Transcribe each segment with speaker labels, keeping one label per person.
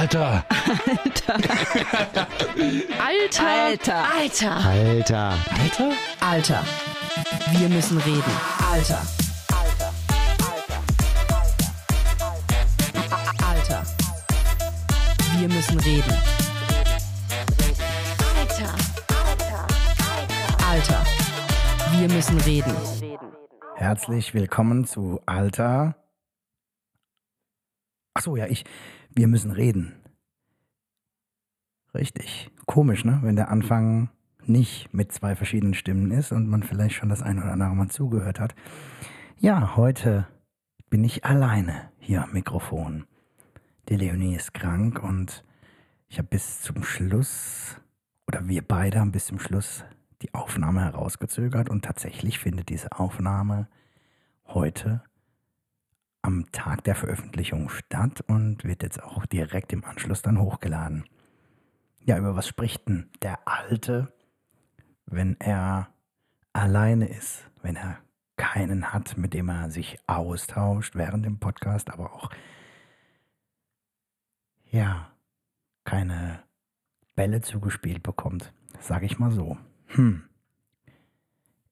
Speaker 1: Alter.
Speaker 2: Alter.
Speaker 3: Alter.
Speaker 2: Alter.
Speaker 1: Alter. Alter?
Speaker 3: Alter. Wir müssen reden. Alter. Alter. Wir müssen reden.
Speaker 2: Alter.
Speaker 3: Alter. Wir müssen reden.
Speaker 4: Herzlich willkommen zu Alter. Achso, ja, ich. Wir müssen reden. Richtig. Komisch, ne? Wenn der Anfang nicht mit zwei verschiedenen Stimmen ist und man vielleicht schon das eine oder andere Mal zugehört hat. Ja, heute bin ich alleine hier am Mikrofon. Die Leonie ist krank und ich habe bis zum Schluss, oder wir beide haben bis zum Schluss die Aufnahme herausgezögert und tatsächlich findet diese Aufnahme heute am Tag der Veröffentlichung statt und wird jetzt auch direkt im Anschluss dann hochgeladen. Ja, über was spricht denn der Alte, wenn er alleine ist, wenn er keinen hat, mit dem er sich austauscht während dem Podcast, aber auch, ja, keine Bälle zugespielt bekommt, sage ich mal so. Hm.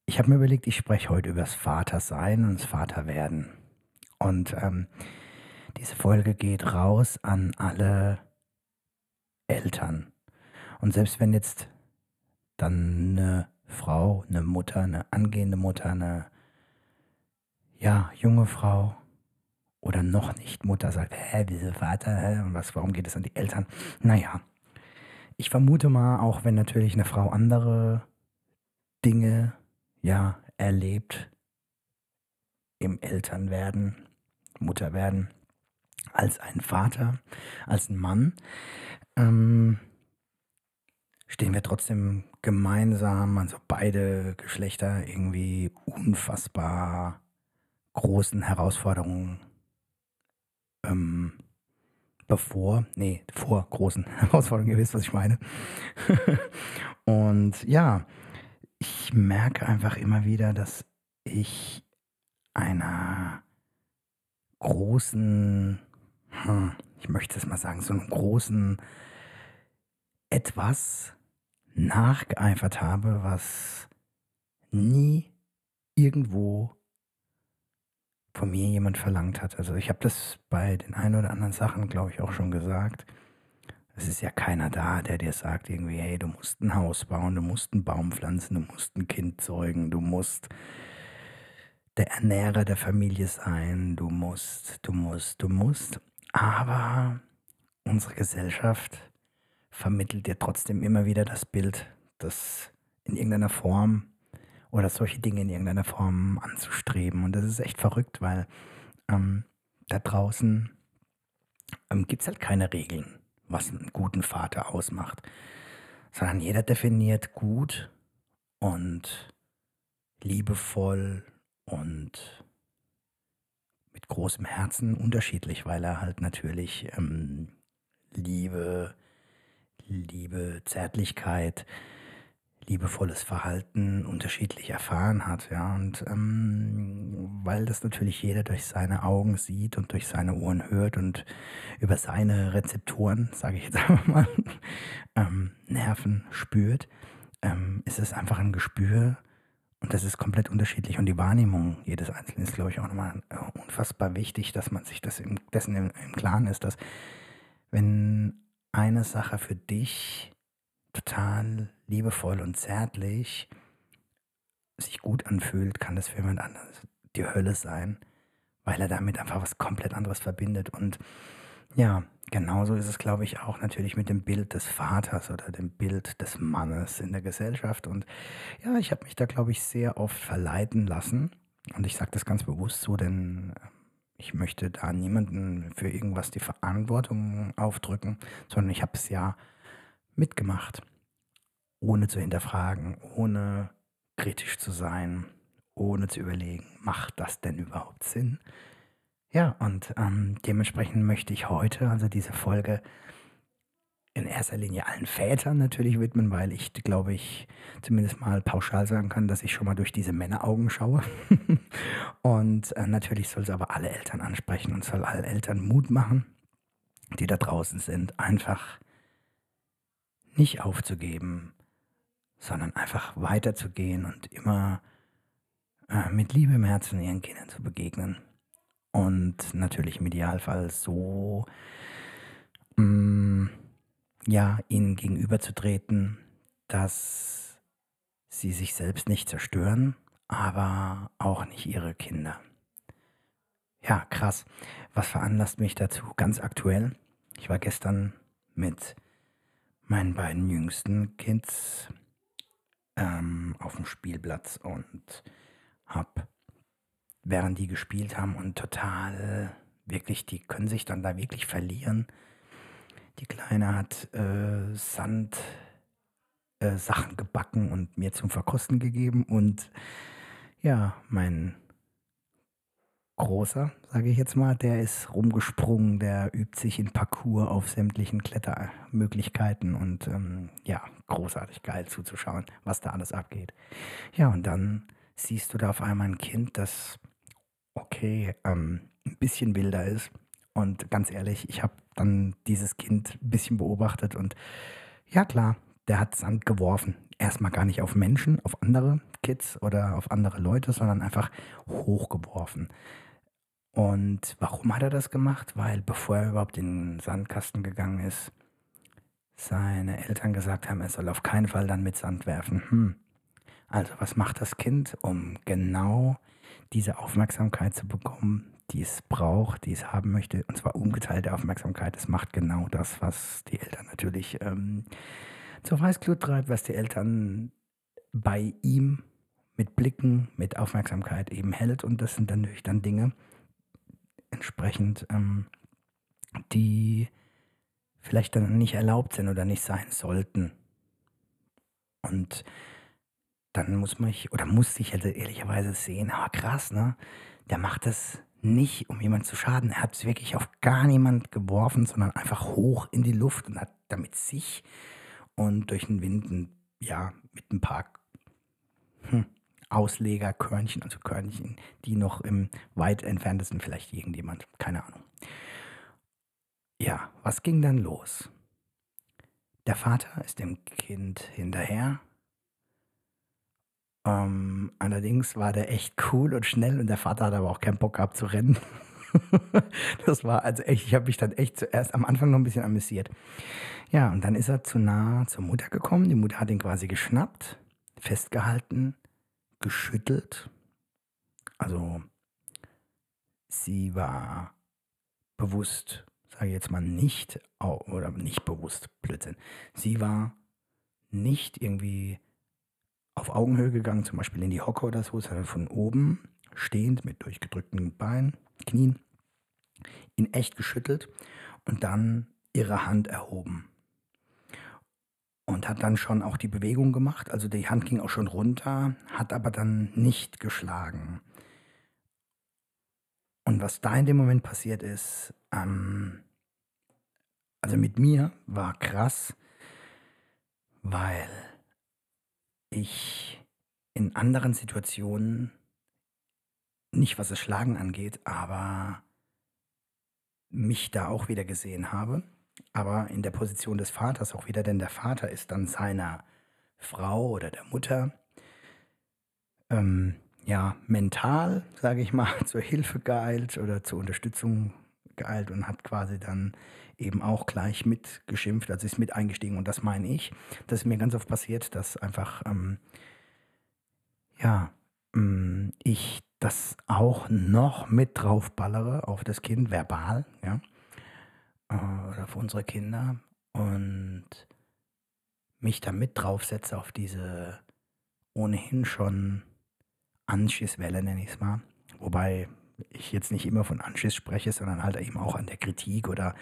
Speaker 4: Ich habe mir überlegt, ich spreche heute über das Vatersein und das Vaterwerden. Und ähm, diese Folge geht raus an alle Eltern. Und selbst wenn jetzt dann eine Frau, eine Mutter, eine angehende Mutter, eine ja, junge Frau oder noch nicht Mutter sagt, hä, wieso Vater, hä, und was, warum geht es an die Eltern? Naja, ich vermute mal, auch wenn natürlich eine Frau andere Dinge, ja, erlebt im Elternwerden, Mutterwerden, als ein Vater, als ein Mann, ähm, stehen wir trotzdem gemeinsam, also beide Geschlechter, irgendwie unfassbar großen Herausforderungen ähm, bevor, nee, vor großen Herausforderungen, ihr wisst, was ich meine. Und ja, ich merke einfach immer wieder, dass ich einer großen, hm, ich möchte es mal sagen, so einem großen etwas nachgeeifert habe, was nie irgendwo von mir jemand verlangt hat. Also ich habe das bei den ein oder anderen Sachen, glaube ich, auch schon gesagt. Es ist ja keiner da, der dir sagt irgendwie, hey, du musst ein Haus bauen, du musst einen Baum pflanzen, du musst ein Kind zeugen, du musst der Ernährer der Familie sein, du musst, du musst, du musst. Aber unsere Gesellschaft vermittelt dir trotzdem immer wieder das Bild, das in irgendeiner Form oder solche Dinge in irgendeiner Form anzustreben. Und das ist echt verrückt, weil ähm, da draußen ähm, gibt es halt keine Regeln, was einen guten Vater ausmacht, sondern jeder definiert gut und liebevoll und mit großem Herzen unterschiedlich, weil er halt natürlich ähm, Liebe, Liebe, Zärtlichkeit, liebevolles Verhalten unterschiedlich erfahren hat, ja, und ähm, weil das natürlich jeder durch seine Augen sieht und durch seine Ohren hört und über seine Rezeptoren, sage ich jetzt einfach mal, ähm, Nerven spürt, ähm, ist es einfach ein Gespür und das ist komplett unterschiedlich und die Wahrnehmung jedes Einzelnen ist, glaube ich, auch nochmal äh, unfassbar wichtig, dass man sich das im, dessen im, im Klaren ist, dass wenn eine Sache für dich total liebevoll und zärtlich sich gut anfühlt, kann das für jemand anderes die Hölle sein, weil er damit einfach was komplett anderes verbindet. Und ja, genauso ist es, glaube ich, auch natürlich mit dem Bild des Vaters oder dem Bild des Mannes in der Gesellschaft. Und ja, ich habe mich da, glaube ich, sehr oft verleiten lassen. Und ich sage das ganz bewusst so, denn ich möchte da niemanden für irgendwas die Verantwortung aufdrücken, sondern ich habe es ja mitgemacht, ohne zu hinterfragen, ohne kritisch zu sein, ohne zu überlegen, macht das denn überhaupt Sinn? Ja, und ähm, dementsprechend möchte ich heute, also diese Folge, in erster Linie allen Vätern natürlich widmen, weil ich, glaube ich, zumindest mal pauschal sagen kann, dass ich schon mal durch diese Männeraugen schaue. und äh, natürlich soll es aber alle Eltern ansprechen und soll allen Eltern Mut machen. die da draußen sind, einfach nicht aufzugeben, sondern einfach weiterzugehen und immer äh, mit Liebe im Herzen ihren Kindern zu begegnen. Und natürlich im Idealfall so, mh, mm, ja, ihnen gegenüberzutreten, dass sie sich selbst nicht zerstören, aber auch nicht ihre Kinder. Ja, krass. Was veranlasst mich dazu? Ganz aktuell. Ich war gestern mit meinen beiden jüngsten Kids ähm, auf dem Spielplatz und habe, während die gespielt haben und total wirklich, die können sich dann da wirklich verlieren. Die Kleine hat äh, Sand äh, Sachen gebacken und mir zum Verkosten gegeben und ja, mein Großer, sage ich jetzt mal, der ist rumgesprungen, der übt sich in Parcours auf sämtlichen Klettermöglichkeiten und ähm, ja, großartig geil zuzuschauen, was da alles abgeht. Ja, und dann siehst du da auf einmal ein Kind, das okay, ähm, ein bisschen wilder ist. Und ganz ehrlich, ich habe dann dieses Kind ein bisschen beobachtet und ja klar, der hat Sand geworfen. Erstmal gar nicht auf Menschen, auf andere Kids oder auf andere Leute, sondern einfach hochgeworfen. Und warum hat er das gemacht? Weil bevor er überhaupt in den Sandkasten gegangen ist, seine Eltern gesagt haben, er soll auf keinen Fall dann mit Sand werfen. Hm. Also was macht das Kind, um genau diese Aufmerksamkeit zu bekommen, die es braucht, die es haben möchte, und zwar ungeteilte Aufmerksamkeit. Es macht genau das, was die Eltern natürlich ähm, zur Weißglut treibt, was die Eltern bei ihm mit Blicken, mit Aufmerksamkeit eben hält. Und das sind dann natürlich dann Dinge, entsprechend, ähm, die vielleicht dann nicht erlaubt sind oder nicht sein sollten. Und dann muss man, oder muss ich also ehrlicherweise sehen, aber krass, ne? Der macht das nicht, um jemand zu schaden. Er hat es wirklich auf gar niemand geworfen, sondern einfach hoch in die Luft und hat damit sich und durch den Wind, ja, mit ein paar hm, Auslegerkörnchen, also Körnchen, die noch im weit entferntesten vielleicht irgendjemand, keine Ahnung. Ja, was ging dann los? Der Vater ist dem Kind hinterher. Ähm, allerdings war der echt cool und schnell und der Vater hat aber auch keinen Bock gehabt zu rennen. das war also echt, ich habe mich dann echt zuerst am Anfang noch ein bisschen amüsiert. Ja, und dann ist er zu nah zur Mutter gekommen. Die Mutter hat ihn quasi geschnappt, festgehalten geschüttelt. Also sie war bewusst, sage ich jetzt mal nicht, oder nicht bewusst, Blödsinn. Sie war nicht irgendwie auf Augenhöhe gegangen, zum Beispiel in die Hocke oder so, sondern von oben stehend mit durchgedrückten Beinen, Knien, in echt geschüttelt und dann ihre Hand erhoben und hat dann schon auch die Bewegung gemacht. Also die Hand ging auch schon runter, hat aber dann nicht geschlagen. Und was da in dem Moment passiert ist, ähm, also mit mir war krass, weil ich in anderen Situationen, nicht was das Schlagen angeht, aber mich da auch wieder gesehen habe. Aber in der Position des Vaters auch wieder, denn der Vater ist dann seiner Frau oder der Mutter ähm, ja mental, sage ich mal, zur Hilfe geeilt oder zur Unterstützung geeilt und hat quasi dann eben auch gleich mitgeschimpft, also ist mit eingestiegen und das meine ich. Das ist mir ganz oft passiert, dass einfach ähm, ja ähm, ich das auch noch mit draufballere auf das Kind verbal, ja äh, oder für unsere Kinder und mich da mit draufsetze auf diese ohnehin schon Anschisswelle, nenne ich es mal. Wobei ich jetzt nicht immer von Anschiss spreche, sondern halt eben auch an der Kritik oder,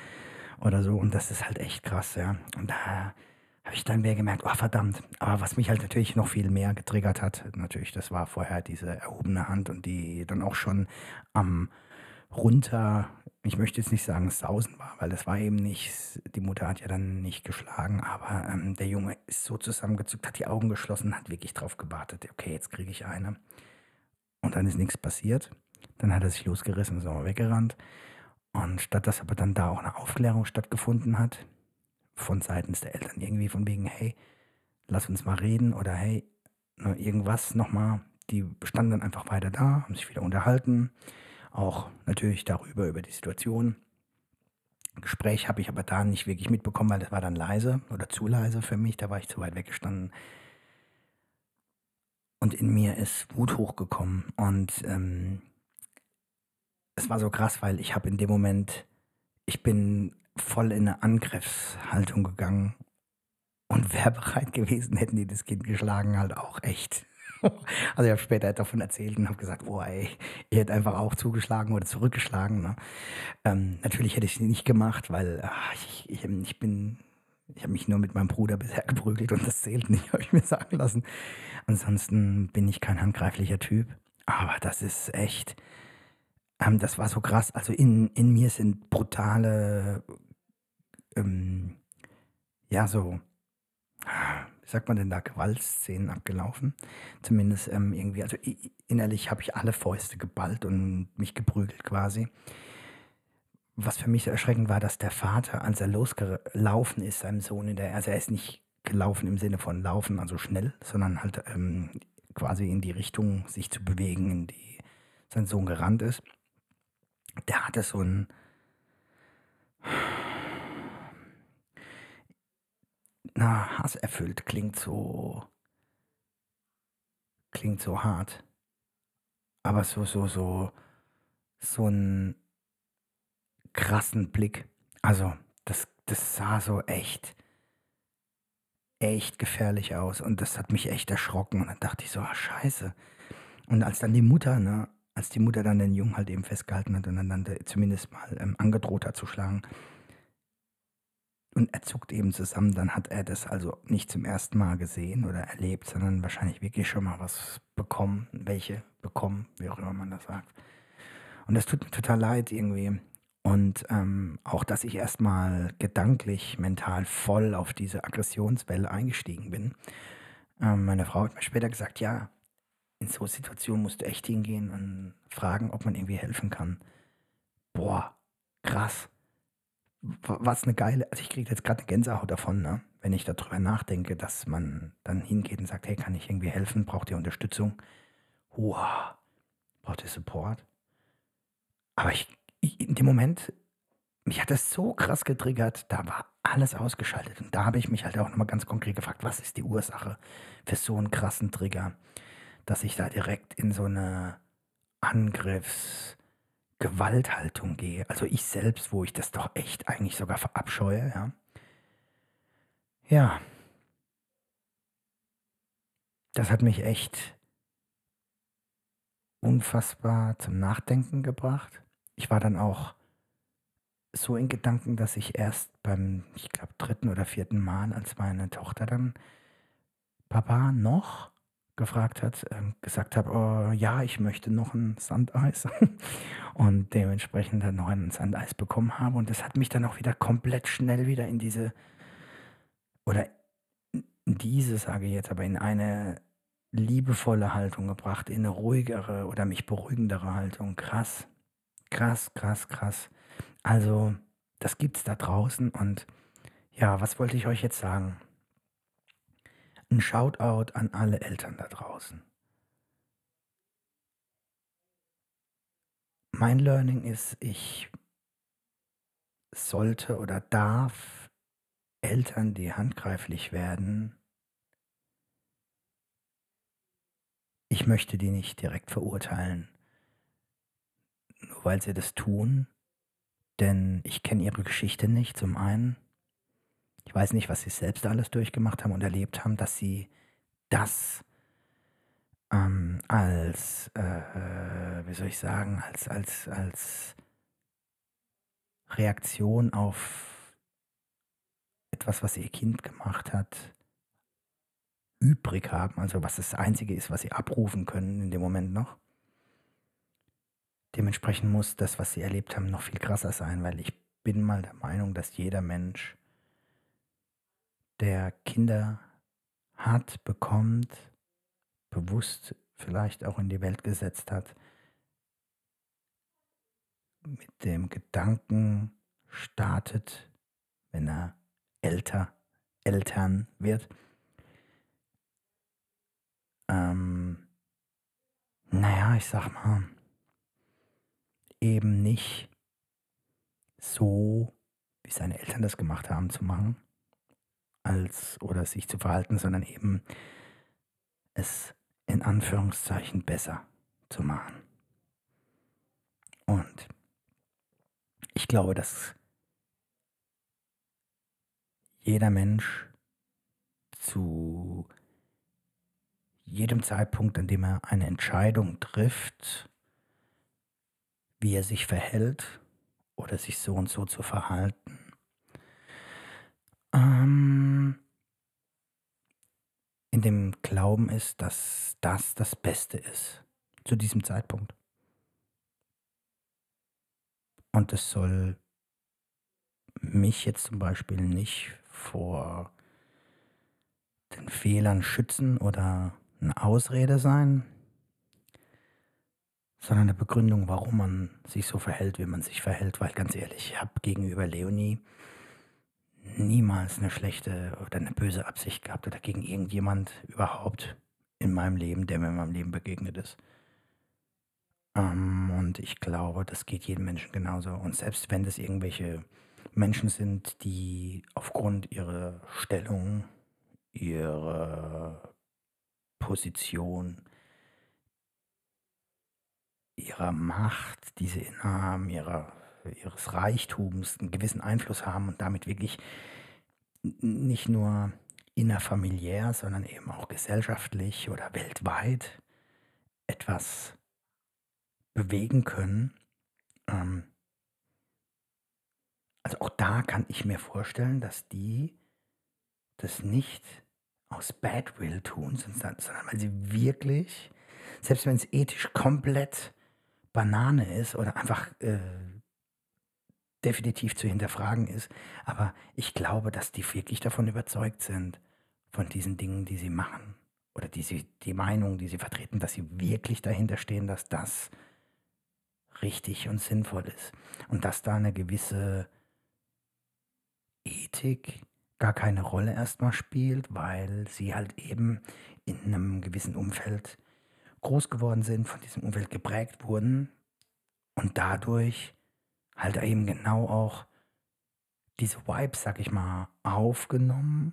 Speaker 4: oder so. Und das ist halt echt krass, ja. Und da habe ich dann mehr gemerkt, oh verdammt. Aber was mich halt natürlich noch viel mehr getriggert hat, natürlich, das war vorher diese erhobene Hand und die dann auch schon am runter ich möchte jetzt nicht sagen, sausen war, weil das war eben nicht, die Mutter hat ja dann nicht geschlagen, aber ähm, der Junge ist so zusammengezuckt, hat die Augen geschlossen, hat wirklich drauf gewartet, okay, jetzt kriege ich eine. Und dann ist nichts passiert. Dann hat er sich losgerissen, ist auch weggerannt. Und statt dass aber dann da auch eine Aufklärung stattgefunden hat, von seitens der Eltern irgendwie von wegen, hey, lass uns mal reden oder hey, ne, irgendwas nochmal, die standen dann einfach weiter da, haben sich wieder unterhalten, auch natürlich darüber, über die Situation. Gespräch habe ich aber da nicht wirklich mitbekommen, weil das war dann leise oder zu leise für mich, da war ich zu weit weggestanden. Und in mir ist Wut hochgekommen und ähm, es war so krass, weil ich habe in dem Moment, ich bin voll in eine Angriffshaltung gegangen und wäre bereit gewesen, hätten die das Kind geschlagen, halt auch echt. Also ich habe später davon erzählt und habe gesagt, boah, ey, ihr hättet einfach auch zugeschlagen oder zurückgeschlagen. Ne? Ähm, natürlich hätte ich es nicht gemacht, weil ach, ich, ich, ich bin, ich habe mich nur mit meinem Bruder bisher geprügelt und das zählt nicht, habe ich mir sagen lassen. Ansonsten bin ich kein handgreiflicher Typ. Aber das ist echt, ähm, das war so krass. Also in, in mir sind brutale, ähm, ja, so, wie sagt man denn da, Gewaltszenen abgelaufen. Zumindest ähm, irgendwie, also innerlich habe ich alle Fäuste geballt und mich geprügelt quasi. Was für mich so erschreckend war, dass der Vater, als er losgelaufen ist, seinem Sohn in der, also er ist nicht gelaufen im Sinne von laufen, also schnell, sondern halt ähm, quasi in die Richtung sich zu bewegen, in die sein Sohn gerannt ist. Der hatte so ein na, hasserfüllt klingt so klingt so hart. Aber so so so so ein krassen Blick. Also, das das sah so echt echt gefährlich aus und das hat mich echt erschrocken und dann dachte ich so: „Ah, Scheiße.“ Und als dann die Mutter, ne als die Mutter dann den Jungen halt eben festgehalten hat und dann zumindest mal, ähm, angedroht hat zu schlagen und er zuckt eben zusammen, dann hat er das also nicht zum ersten Mal gesehen oder erlebt, sondern wahrscheinlich wirklich schon mal was bekommen, welche bekommen, wie auch immer man das sagt. Und das tut mir total leid irgendwie. Und ähm, auch, dass ich erstmal gedanklich, mental voll auf diese Aggressionswelle eingestiegen bin. Ähm, meine Frau hat mir später gesagt, ja, in so Situationen musst du echt hingehen und fragen, ob man irgendwie helfen kann. Boah, krass. Was eine geile, also ich kriege jetzt gerade eine Gänsehaut davon, ne? wenn ich darüber nachdenke, dass man dann hingeht und sagt, hey, kann ich irgendwie helfen? Braucht ihr Unterstützung? Wow, braucht ihr Support? Aber ich, ich, in dem Moment, mich hat das so krass getriggert, da war alles ausgeschaltet. Und da habe ich mich halt auch nochmal ganz konkret gefragt, was ist die Ursache für so einen krassen Trigger, dass ich da direkt in so eine Angriffs- Gewalthaltung gehe. Also ich selbst, wo ich das doch echt eigentlich sogar verabscheue, ja. Ja. Das hat mich echt unfassbar zum Nachdenken gebracht. Ich war dann auch so in Gedanken, dass ich erst beim, ich glaube, dritten oder vierten Mal, als meine Tochter dann Papa noch gefragt hat, äh, gesagt habe, oh, ja, ich möchte noch ein Sandeis und dementsprechend dann noch ein Sandeis bekommen habe und das hat mich dann auch wieder komplett schnell wieder in diese oder in diese sage ich jetzt, aber in eine liebevolle Haltung gebracht, in eine ruhigere oder mich beruhigendere Haltung. Krass, krass, krass, krass. Also, das gibt's da draußen und ja, was wollte ich euch jetzt sagen? Ein Shoutout an alle Eltern da draußen. Mein Learning ist, ich sollte oder darf Eltern, die handgreiflich werden, ich möchte die nicht direkt verurteilen, nur weil sie das tun, denn ich kenne ihre Geschichte nicht zum einen ich weiß nicht, was sie selbst alles durchgemacht haben und erlebt haben, dass sie das ähm, als, äh, wie soll ich sagen, als, als, als Reaktion auf etwas, was ihr Kind gemacht hat, übrig haben, also was das Einzige ist, was sie abrufen können in dem Moment noch. Dementsprechend muss das, was sie erlebt haben, noch viel krasser sein, weil ich bin mal der Meinung, dass jeder Mensch der Kinder hat, bekommt, bewusst vielleicht auch in die Welt gesetzt hat, mit dem Gedanken startet, wenn er älter, Eltern wird. Ähm, naja, ich sag mal, eben nicht so, wie seine Eltern das gemacht haben, zu machen, als oder sich zu verhalten, sondern eben es in Anführungszeichen besser zu machen. Und ich glaube, dass jeder Mensch zu jedem Zeitpunkt, an dem er eine Entscheidung trifft, wie er sich verhält oder sich so und so zu verhalten, ähm, in dem Glauben ist, dass das das Beste ist zu diesem Zeitpunkt. Und es soll mich jetzt zum Beispiel nicht vor den Fehlern schützen oder eine Ausrede sein, sondern eine Begründung, warum man sich so verhält, wie man sich verhält. Weil ganz ehrlich, ich habe gegenüber Leonie niemals eine schlechte oder eine böse Absicht gehabt oder gegen irgendjemand überhaupt in meinem Leben, der mir in meinem Leben begegnet ist. Ähm, und ich glaube, das geht jedem Menschen genauso. Und selbst wenn das irgendwelche Menschen sind, die aufgrund ihrer Stellung, ihrer Position, ihrer Macht, die sie innehaben, ihrer, ihres Reichtums einen gewissen Einfluss haben und damit wirklich nicht nur innerfamiliär, sondern eben auch gesellschaftlich oder weltweit etwas bewegen können. Ähm, also auch da kann ich mir vorstellen, dass die das nicht aus Badwill tun, sondern, sondern weil sie wirklich, selbst wenn es ethisch komplett Banane ist oder einfach äh, definitiv zu hinterfragen ist, aber ich glaube, dass die wirklich davon überzeugt sind, von diesen Dingen, die sie machen oder die, sie, die Meinung, die sie vertreten, dass sie wirklich dahinter stehen, dass das richtig und sinnvoll ist. Und dass da eine gewisse Ethik gar keine Rolle erstmal spielt, weil sie halt eben in einem gewissen Umfeld groß geworden sind, von diesem Umfeld geprägt wurden und dadurch halt eben genau auch diese Vibes, sag ich mal, aufgenommen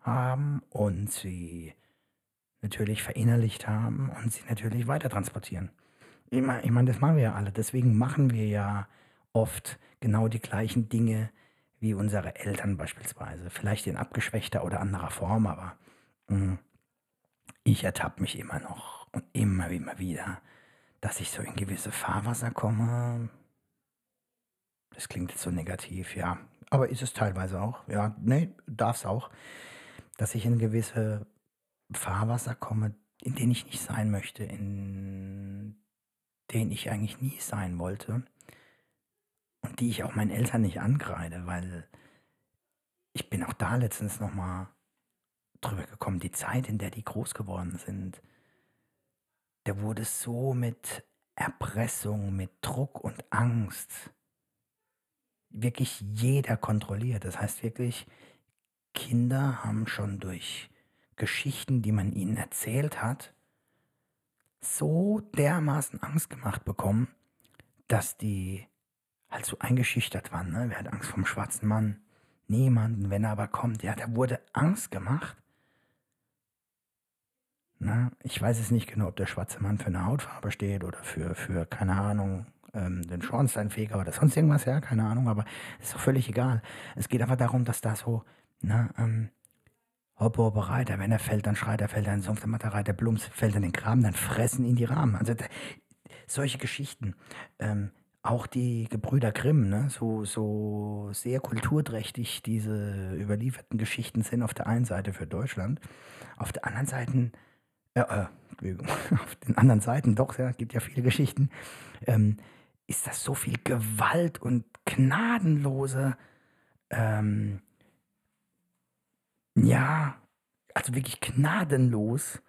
Speaker 4: haben und sie natürlich verinnerlicht haben und sie natürlich weiter transportieren. Ich meine, ich mein, das machen wir ja alle. Deswegen machen wir ja oft genau die gleichen Dinge, wie unsere Eltern beispielsweise. Vielleicht in abgeschwächter oder anderer Form, aber mh, hm, ich ertappe mich immer noch und immer, immer wieder, dass ich so in gewisse Fahrwasser komme. Das klingt jetzt so negativ, ja. Aber ist es teilweise auch. Ja, nee, darf es auch. Dass ich in gewisse Fahrwasser komme, in denen ich nicht sein möchte, in denen ich eigentlich nie sein wollte und die ich auch meinen Eltern nicht angreide, weil ich bin auch da letztens nochmal drüber gekommen, die Zeit, in der die groß geworden sind, da wurde so mit Erpressung, mit Druck und Angst wirklich jeder kontrolliert. Das heißt wirklich, Kinder haben schon durch Geschichten, die man ihnen erzählt hat, so dermaßen Angst gemacht bekommen, dass die halt so eingeschüchtert waren. Ne? Wer hat Angst vom schwarzen Mann? Niemanden, wenn er aber kommt. Ja, da wurde Angst gemacht. Na, ich weiß es nicht genau, ob der schwarze Mann für eine Hautfarbe steht oder für, für keine Ahnung, ähm, den Schornsteinfeger oder sonst irgendwas, ja, keine Ahnung, aber ist doch völlig egal. Es geht einfach darum, dass da so, ne, ähm, Hoppe, Hoppe, Reiter, wenn er fällt, dann schreit er, fällt er in den Sumpf, dann macht er Reiter, Blums, fällt in den Graben, dann fressen ihn die Rahmen. Also da, solche Geschichten. Ähm, auch die Gebrüder Grimm, ne, so, so sehr kulturträchtig diese überlieferten Geschichten sind auf der einen Seite für Deutschland, auf der anderen Seite, äh, äh, auf den anderen Seiten doch, ja, gibt ja viele Geschichten, ähm, ist das so viel Gewalt und gnadenlose, ähm, ja, also wirklich gnadenlos,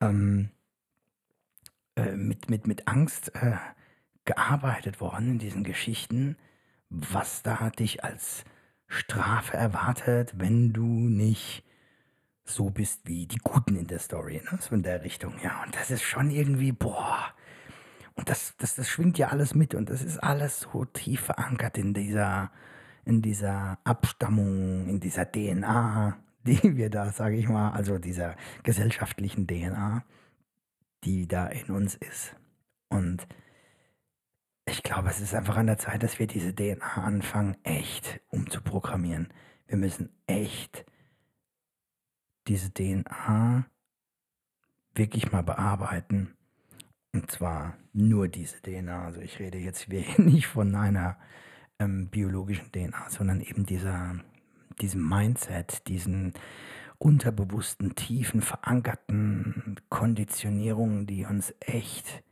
Speaker 4: ähm, äh, mit, mit, mit Angst, äh, gearbeitet worden in diesen Geschichten, was da dich als Strafe erwartet, wenn du nicht so bist wie die Guten in der Story, ne? so in der Richtung. Ja, und das ist schon irgendwie, boah. Und das, das, das schwingt ja alles mit und das ist alles so tief verankert in dieser, in dieser Abstammung, in dieser DNA, die wir da, sage ich mal, also dieser gesellschaftlichen DNA, die da in uns ist. Und ich glaube, es ist einfach an der Zeit, dass wir diese DNA anfangen, echt umzuprogrammieren. Wir müssen echt diese DNA wirklich mal bearbeiten. Und zwar nur diese DNA. Also ich rede jetzt nicht von einer ähm, biologischen DNA, sondern eben dieser, diesem Mindset, diesen unterbewussten, tiefen, verankerten Konditionierungen, die uns echt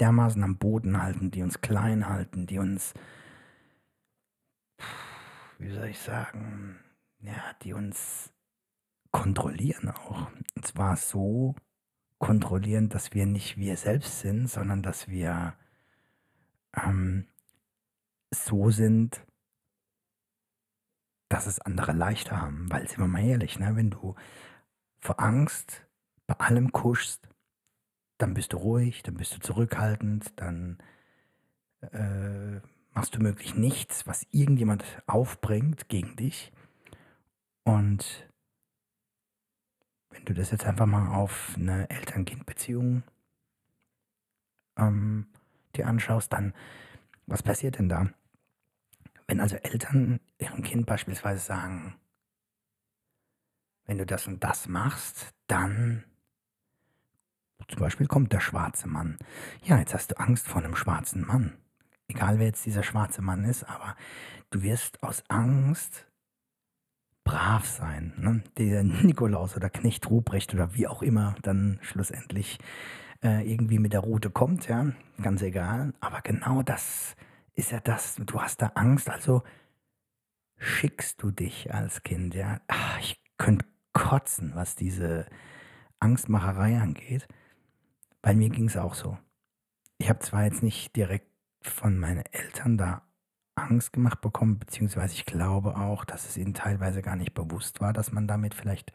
Speaker 4: dermaßen am Boden halten, die uns klein halten, die uns, wie soll ich sagen, ja, die uns kontrollieren auch. Und zwar so kontrollieren, dass wir nicht wir selbst sind, sondern dass wir ähm, so sind, dass es andere leichter haben. Weil, sind wir mal ehrlich, ne? wenn du vor Angst bei allem kuschst, dann bist du ruhig, dann bist du zurückhaltend, dann äh, machst du möglich nichts, was irgendjemand aufbringt gegen dich. Und wenn du das jetzt einfach mal auf eine Eltern-Kind-Beziehung ähm, dir anschaust, dann was passiert denn da? Wenn also Eltern ihrem Kind beispielsweise sagen, wenn du das und das machst, dann zum Beispiel kommt der schwarze Mann. Ja, jetzt hast du Angst vor einem schwarzen Mann. Egal wer jetzt dieser schwarze Mann ist, aber du wirst aus Angst brav sein. Ne? Der Nikolaus oder Knecht Ruprecht oder wie auch immer dann schlussendlich äh, irgendwie mit der Route kommt, ja, ganz egal. Aber genau das ist ja das. Du hast da Angst, also schickst du dich als Kind, ja. Ach, ich könnte kotzen, was diese Angstmacherei angeht. Bei mir ging es auch so. Ich habe zwar jetzt nicht direkt von meinen Eltern da Angst gemacht bekommen, beziehungsweise ich glaube auch, dass es ihnen teilweise gar nicht bewusst war, dass man damit vielleicht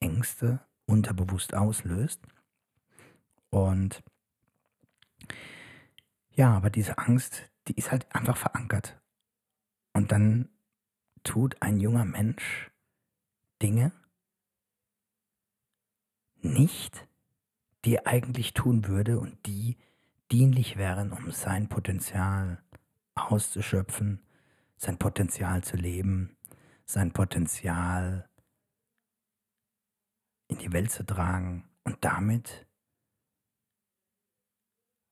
Speaker 4: Ängste unterbewusst auslöst. Und ja, aber diese Angst, die ist halt einfach verankert. Und dann tut ein junger Mensch Dinge nicht, die er eigentlich tun würde und die dienlich wären, um sein Potenzial auszuschöpfen, sein Potenzial zu leben, sein Potenzial in die Welt zu tragen und damit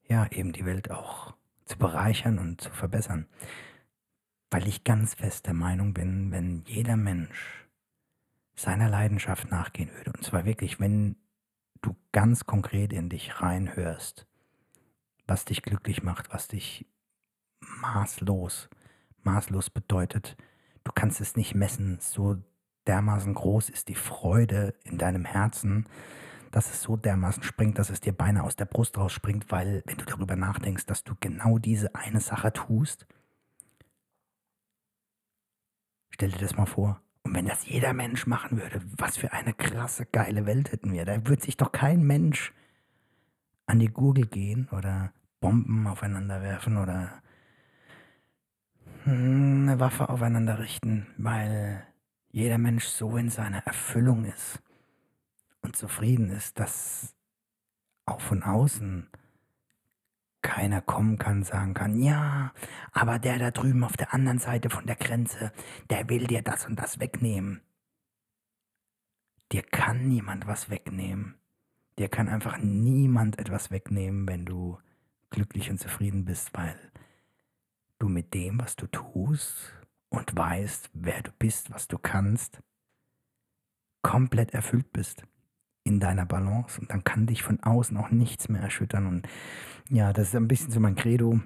Speaker 4: ja eben die Welt auch zu bereichern und zu verbessern. Weil ich ganz fest der Meinung bin, wenn jeder Mensch seiner Leidenschaft nachgehen würde, und zwar wirklich, wenn du ganz konkret in dich reinhörst, was dich glücklich macht, was dich maßlos, maßlos bedeutet, du kannst es nicht messen, so dermaßen groß ist die Freude in deinem Herzen, dass es so dermaßen springt, dass es dir beinahe aus der Brust rausspringt, weil wenn du darüber nachdenkst, dass du genau diese eine Sache tust, stell dir das mal vor. Und wenn das jeder Mensch machen würde, was für eine krasse, geile Welt hätten wir. Da würde sich doch kein Mensch an die Gurgel gehen oder Bomben aufeinander werfen oder eine Waffe aufeinander richten, weil jeder Mensch so in seiner Erfüllung ist und zufrieden ist, dass auch von außen keiner kommen kann, sagen kann, ja, aber der da drüben auf der anderen Seite von der Grenze, der will dir das und das wegnehmen. Dir kann niemand was wegnehmen. Dir kann einfach niemand etwas wegnehmen, wenn du glücklich und zufrieden bist, weil du mit dem, was du tust und weißt, wer du bist, was du kannst, komplett erfüllt bist in deiner Balance und dann kann dich von außen auch nichts mehr erschüttern. Und ja, das ist ein bisschen so mein Credo.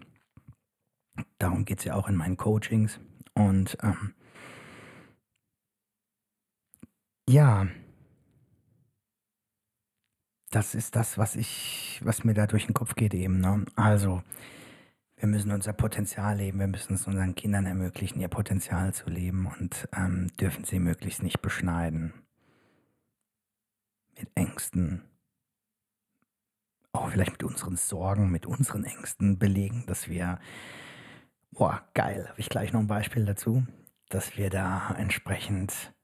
Speaker 4: Darum geht es ja auch in meinen Coachings. Und ähm, ja, das ist das, was ich, was mir da durch den Kopf geht eben. Ne? Also, wir müssen unser Potenzial leben, wir müssen es unseren Kindern ermöglichen, ihr Potenzial zu leben und ähm, dürfen sie möglichst nicht beschneiden. Mit Ängsten, auch vielleicht mit unseren Sorgen, mit unseren Ängsten belegen, dass wir, boah, geil, habe ich gleich noch ein Beispiel dazu, dass wir da entsprechend,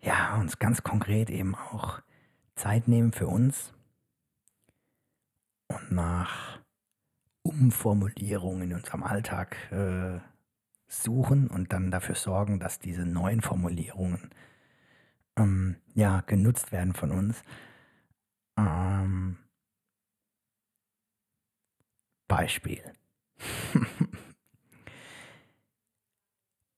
Speaker 4: ja, uns ganz konkret eben auch Zeit nehmen für uns und nach Umformulierungen in unserem Alltag äh, suchen und dann dafür sorgen, dass diese neuen Formulierungen ähm, ja genutzt werden von uns. Ähm, Beispiel.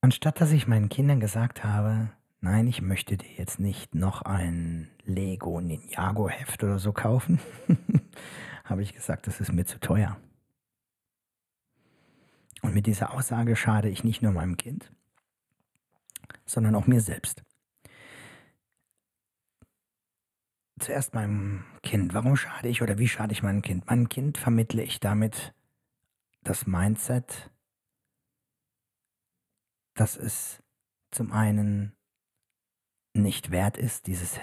Speaker 4: Anstatt dass ich meinen Kindern gesagt habe, nein, ich möchte dir jetzt nicht noch ein Lego Ninjago Heft oder so kaufen, habe ich gesagt, das ist mir zu teuer. Und mit dieser Aussage schade ich nicht nur meinem Kind, sondern auch mir selbst. Zuerst meinem Kind. Warum schade ich oder wie schade ich meinem Kind? Meinem Kind vermittle ich damit das Mindset, dass es zum einen nicht wert ist, dieses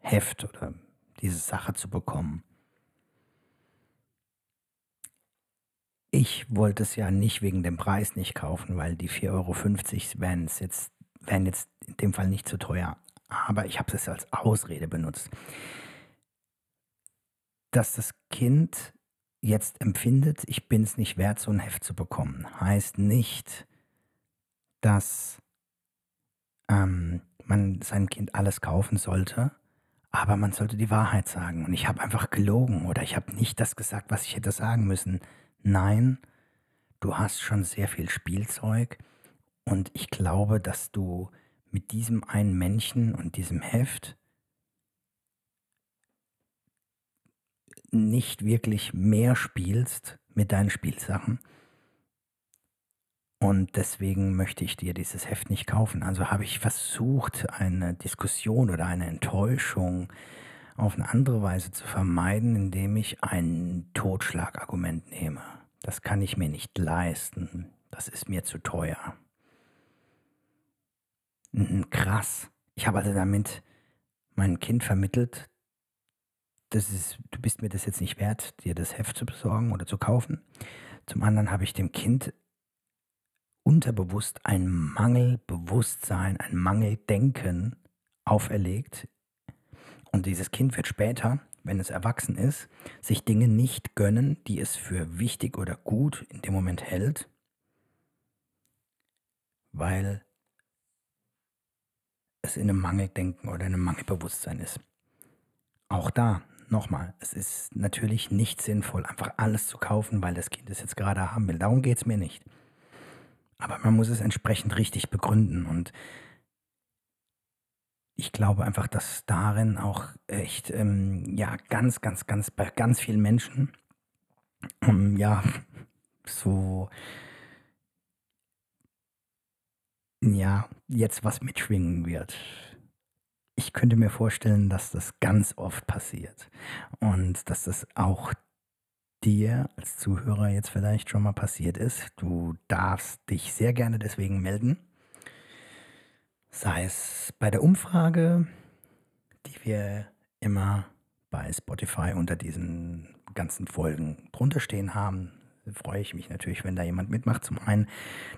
Speaker 4: Heft oder diese Sache zu bekommen. Ich wollte es ja nicht wegen dem Preis nicht kaufen, weil die 4,50 Euro wären jetzt, wären jetzt in dem Fall nicht zu teuer. Aber ich habe es als Ausrede benutzt. Dass das Kind jetzt empfindet, ich bin es nicht wert, so ein Heft zu bekommen, heißt nicht, dass ähm, man seinem Kind alles kaufen sollte, aber man sollte die Wahrheit sagen. Und ich habe einfach gelogen oder ich habe nicht das gesagt, was ich hätte sagen müssen. Nein, du hast schon sehr viel Spielzeug und ich glaube, dass du mit diesem einen Männchen und diesem Heft nicht wirklich mehr spielst mit deinen Spielsachen. Und deswegen möchte ich dir dieses Heft nicht kaufen. Also habe ich versucht, eine Diskussion oder eine Enttäuschung auf eine andere Weise zu vermeiden, indem ich ein Totschlagargument nehme. Das kann ich mir nicht leisten. Das ist mir zu teuer. Krass. Ich habe also damit mein Kind vermittelt, das ist, du bist mir das jetzt nicht wert, dir das Heft zu besorgen oder zu kaufen. Zum anderen habe ich dem Kind unterbewusst ein Mangelbewusstsein, ein Mangeldenken auferlegt, und dieses Kind wird später, wenn es erwachsen ist, sich Dinge nicht gönnen, die es für wichtig oder gut in dem Moment hält, weil es in einem Mangeldenken oder in einem Mangelbewusstsein ist. Auch da, nochmal, es ist natürlich nicht sinnvoll, einfach alles zu kaufen, weil das Kind es jetzt gerade haben will. Darum geht es mir nicht. Aber man muss es entsprechend richtig begründen und ich glaube einfach, dass darin auch echt, ähm, ja, ganz, ganz, ganz, bei ganz vielen Menschen, ähm, ja, so, ja, jetzt was mitschwingen wird. Ich könnte mir vorstellen, dass das ganz oft passiert und dass das auch dir als Zuhörer jetzt vielleicht schon mal passiert ist. Du darfst dich sehr gerne deswegen melden Sei es bei der Umfrage, die wir immer bei Spotify unter diesen ganzen Folgen drunter stehen haben. freue ich mich natürlich, wenn da jemand mitmacht. Zum einen,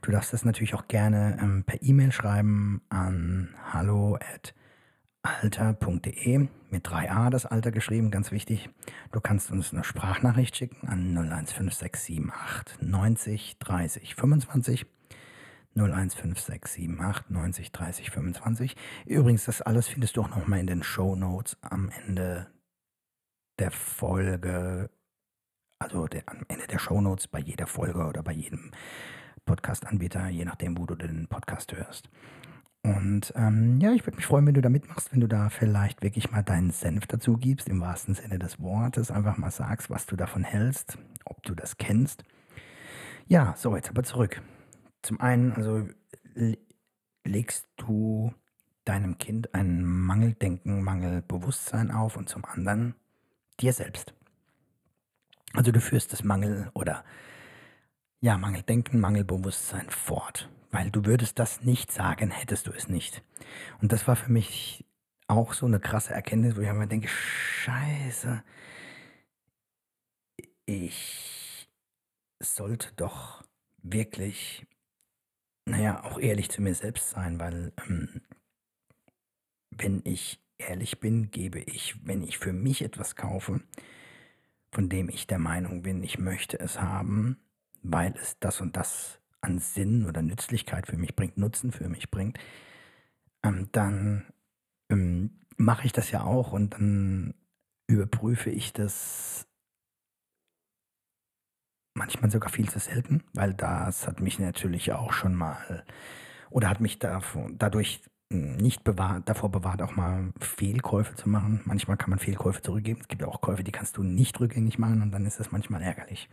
Speaker 4: du darfst das natürlich auch gerne ähm, per E-Mail schreiben an hallo at alter.de mit 3a das Alter geschrieben, ganz wichtig. Du kannst uns eine Sprachnachricht schicken an 015678 90 30 25 015678 90 30 25. Übrigens, das alles findest du auch nochmal in den Show Notes am Ende der Folge, also der, am Ende der Show Notes bei jeder Folge oder bei jedem Podcast-Anbieter, je nachdem, wo du den Podcast hörst. Und ähm, ja, ich würde mich freuen, wenn du da mitmachst, wenn du da vielleicht wirklich mal deinen Senf dazu gibst, im wahrsten Sinne des Wortes, einfach mal sagst, was du davon hältst, ob du das kennst. Ja, so, jetzt aber zurück zum einen, also legst du deinem Kind ein Mangeldenken, Mangelbewusstsein auf und zum anderen dir selbst. Also du führst das Mangel oder ja, Mangeldenken, Mangelbewusstsein fort. Weil du würdest das nicht sagen, hättest du es nicht. Und das war für mich auch so eine krasse Erkenntnis, wo ich immer denke, scheiße, ich sollte doch wirklich, naja, auch ehrlich zu mir selbst sein, weil ähm, wenn ich ehrlich bin, gebe ich, wenn ich für mich etwas kaufe, von dem ich der Meinung bin, ich möchte es haben, weil es das und das an Sinn oder Nützlichkeit für mich bringt, Nutzen für mich bringt, ähm, dann ähm, mache ich das ja auch und dann überprüfe ich das manchmal sogar viel zu selten, weil das hat mich natürlich auch schon mal oder hat mich davor, dadurch nicht bewahrt, davor bewahrt, auch mal Fehlkäufe zu machen. Manchmal kann man Fehlkäufe zurückgeben. Es gibt auch Käufe, die kannst du nicht rückgängig machen und dann ist das manchmal ärgerlich.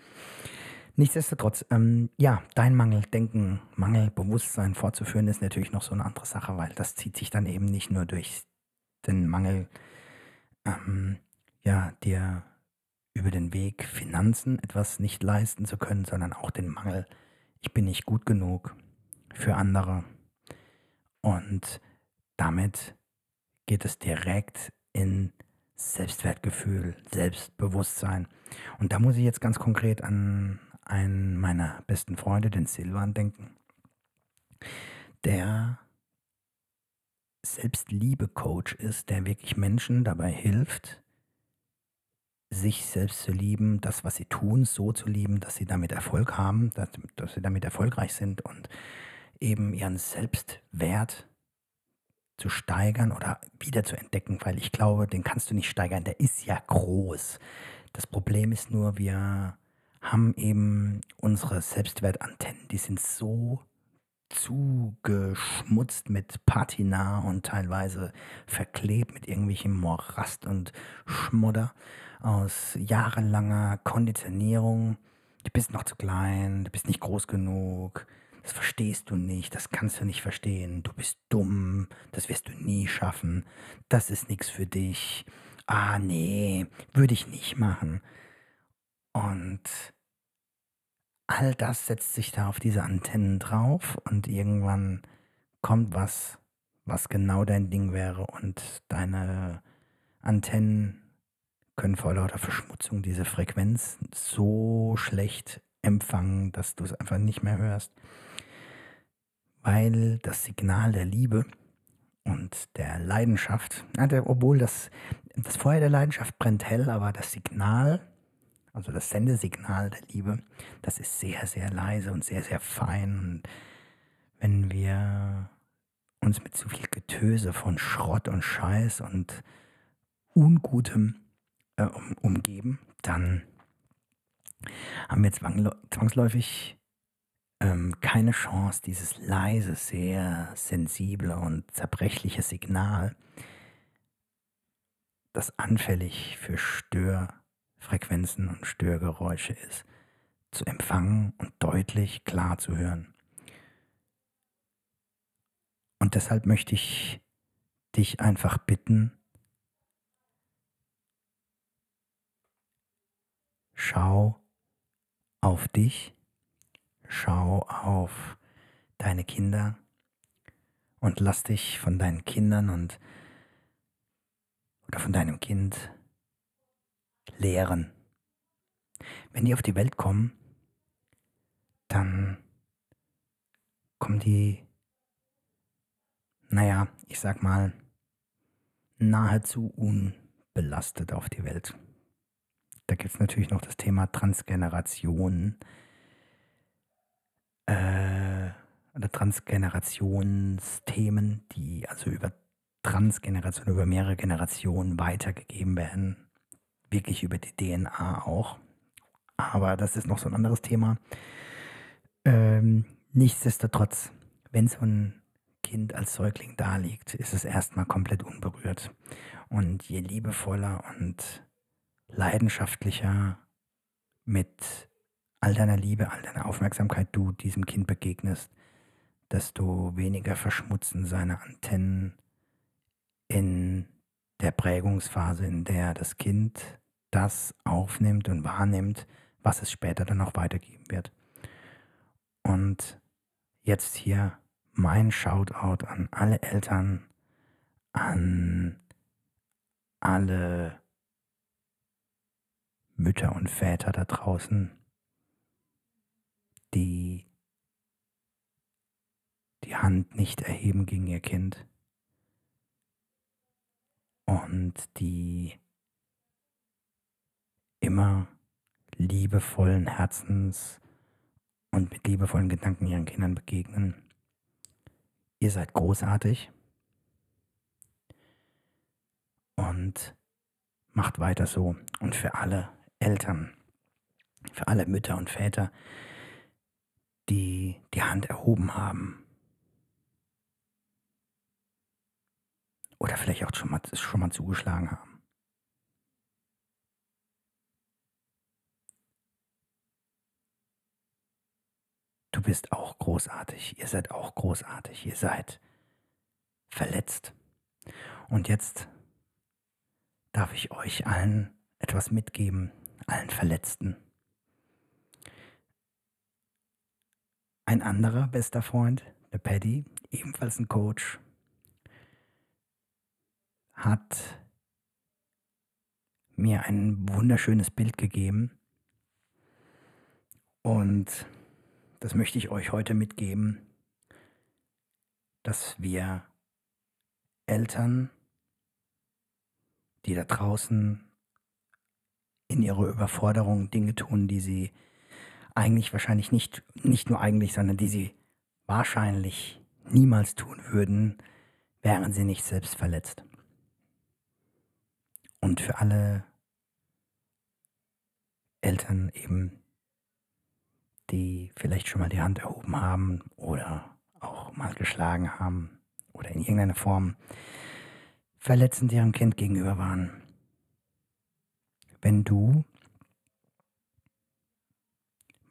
Speaker 4: Nichtsdestotrotz, ähm, ja, dein Mangeldenken, Mangelbewusstsein fortzuführen, ist natürlich noch so eine andere Sache, weil das zieht sich dann eben nicht nur durch den Mangel, ähm, ja, dir über den Weg Finanzen etwas nicht leisten zu können, sondern auch den Mangel, ich bin nicht gut genug für andere. Und damit geht es direkt in Selbstwertgefühl, Selbstbewusstsein. Und da muss ich jetzt ganz konkret an einen meiner besten Freunde, den Silvan, denken, der Selbstliebe-Coach ist, der wirklich Menschen dabei hilft, sich selbst zu lieben, das, was sie tun, so zu lieben, dass sie damit Erfolg haben, dass, dass sie damit erfolgreich sind und eben ihren Selbstwert zu steigern oder wieder zu entdecken, weil ich glaube, den kannst du nicht steigern, der ist ja groß. Das Problem ist nur, wir haben eben unsere Selbstwertantennen, die sind so zugeschmutzt mit Patina und teilweise verklebt mit irgendwelchem Morast und Schmodder aus jahrelanger Konditionierung. Du bist noch zu klein, du bist nicht groß genug, das verstehst du nicht, das kannst du nicht verstehen, du bist dumm, das wirst du nie schaffen, das ist nichts für dich. Ah nee, würde ich nicht machen. Und all das setzt sich da auf diese Antennen drauf und irgendwann kommt was, was genau dein Ding wäre und deine Antennen können vor lauter Verschmutzung diese Frequenz so schlecht empfangen, dass du es einfach nicht mehr hörst, weil das Signal der Liebe und der Leidenschaft, obwohl das, das Feuer der Leidenschaft brennt hell, aber das Signal also das Sendesignal der Liebe, das ist sehr, sehr leise und sehr, sehr fein. Und wenn wir uns mit zu viel Getöse von Schrott und Scheiß und Ungutem äh, um, umgeben, dann haben wir zwangsläufig ähm, keine Chance, dieses leise, sehr sensible und zerbrechliche Signal, das anfällig für Stör Frequenzen und Störgeräusche ist, zu empfangen und deutlich klar zu hören. Und deshalb möchte ich dich einfach bitten, schau auf dich, schau auf deine Kinder und lass dich von deinen Kindern und oder von deinem Kind lehren. Wenn die auf die Welt kommen, dann kommen die, naja, ich sag mal, nahezu unbelastet auf die Welt. Da gibt es natürlich noch das Thema Transgeneration äh, oder Transgenerationsthemen, die also über Transgeneration, über mehrere Generationen weitergegeben werden wirklich über die DNA auch. Aber das ist noch so ein anderes Thema. Ähm, nichtsdestotrotz, wenn so ein Kind als Säugling da liegt, ist es erstmal komplett unberührt. Und je liebevoller und leidenschaftlicher mit all deiner Liebe, all deiner Aufmerksamkeit du diesem Kind begegnest, desto weniger verschmutzen seine Antennen in der Prägungsphase, in der das Kind das aufnimmt und wahrnimmt, was es später dann auch weitergeben wird. Und jetzt hier mein Shoutout an alle Eltern, an alle Mütter und Väter da draußen, die die Hand nicht erheben gegen ihr Kind und die immer liebevollen Herzens und mit liebevollen Gedanken ihren Kindern begegnen. Ihr seid großartig und macht weiter so. Und für alle Eltern, für alle Mütter und Väter, die die Hand erhoben haben oder vielleicht auch schon mal, schon mal zugeschlagen haben. Du bist auch großartig, ihr seid auch großartig, ihr seid verletzt. Und jetzt darf ich euch allen etwas mitgeben, allen Verletzten. Ein anderer bester Freund, der Paddy, ebenfalls ein Coach, hat mir ein wunderschönes Bild gegeben und das möchte ich euch heute mitgeben, dass wir Eltern, die da draußen in ihrer Überforderung Dinge tun, die sie eigentlich wahrscheinlich nicht, nicht nur eigentlich, sondern die sie wahrscheinlich niemals tun würden, wären sie nicht selbst verletzt. Und für alle Eltern eben, die vielleicht schon mal die Hand erhoben haben oder auch mal geschlagen haben oder in irgendeiner Form verletzend ihrem Kind gegenüber waren. Wenn du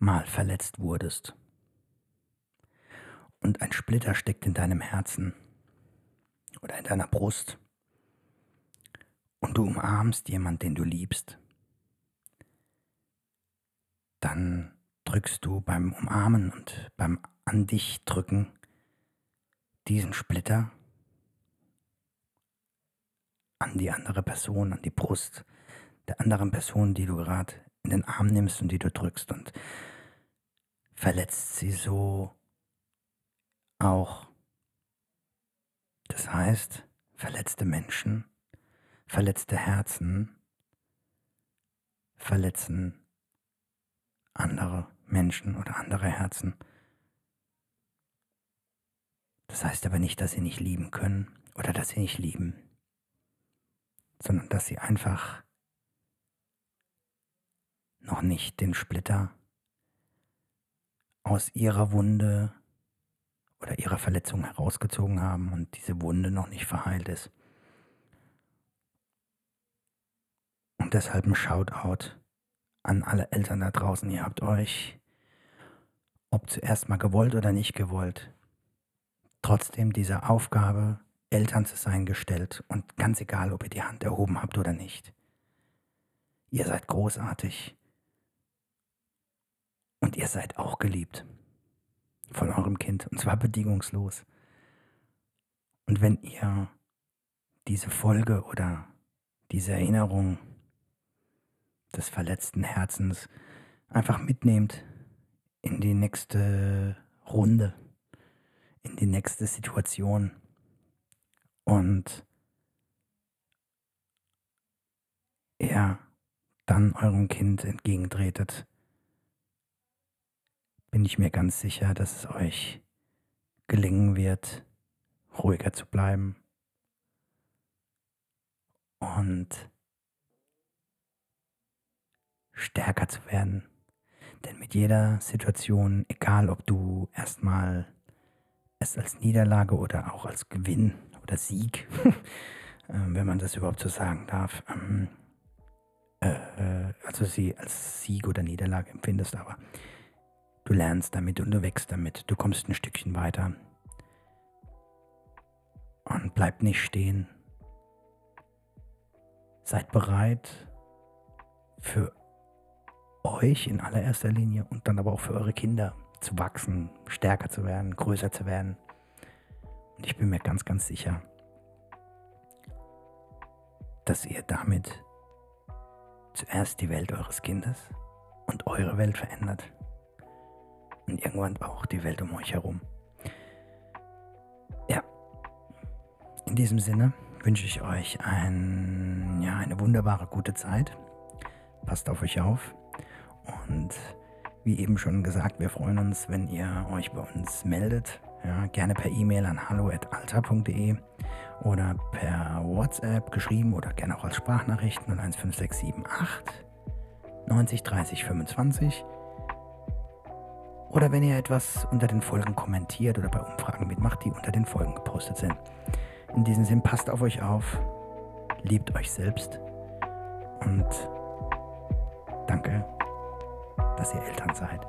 Speaker 4: mal verletzt wurdest und ein Splitter steckt in deinem Herzen oder in deiner Brust und du umarmst jemanden, den du liebst, dann drückst du beim Umarmen und beim An dich drücken diesen Splitter an die andere Person, an die Brust der anderen Person, die du gerade in den Arm nimmst und die du drückst und verletzt sie so auch. Das heißt, verletzte Menschen, verletzte Herzen verletzen andere Menschen oder andere Herzen. Das heißt aber nicht, dass sie nicht lieben können oder dass sie nicht lieben, sondern dass sie einfach noch nicht den Splitter aus ihrer Wunde oder ihrer Verletzung herausgezogen haben und diese Wunde noch nicht verheilt ist. Und deshalb ein Shoutout an alle Eltern da draußen. Ihr habt euch, ob zuerst mal gewollt oder nicht gewollt, trotzdem dieser Aufgabe, Eltern zu sein, gestellt. Und ganz egal, ob ihr die Hand erhoben habt oder nicht. Ihr seid großartig. Und ihr seid auch geliebt von eurem Kind. Und zwar bedingungslos. Und wenn ihr diese Folge oder diese Erinnerung des verletzten Herzens einfach mitnehmt in die nächste Runde, in die nächste Situation und er dann eurem Kind entgegentretet, bin ich mir ganz sicher, dass es euch gelingen wird, ruhiger zu bleiben und stärker zu werden. Denn mit jeder Situation, egal ob du erstmal es als Niederlage oder auch als Gewinn oder Sieg, ähm, wenn man das überhaupt so sagen darf, ähm, äh, äh, also sie als Sieg oder Niederlage empfindest, aber du lernst damit und du wächst damit, du kommst ein Stückchen weiter und bleib nicht stehen. Seid bereit für euch in allererster Linie und dann aber auch für eure Kinder zu wachsen, stärker zu werden, größer zu werden. Und ich bin mir ganz, ganz sicher, dass ihr damit zuerst die Welt eures Kindes und eure Welt verändert. Und irgendwann auch die Welt um euch herum. Ja, in diesem Sinne wünsche ich euch ein, ja, eine wunderbare gute Zeit. Passt auf euch auf. Und wie eben schon gesagt, wir freuen uns, wenn ihr euch bei uns meldet. Ja, gerne per E-Mail an hallo.alter.de oder per WhatsApp geschrieben oder gerne auch als Sprachnachricht 015678 90 30 25. Oder wenn ihr etwas unter den Folgen kommentiert oder bei Umfragen mitmacht, die unter den Folgen gepostet sind. In diesem Sinn, passt auf euch auf, liebt euch selbst und danke, dass ihr Eltern seid.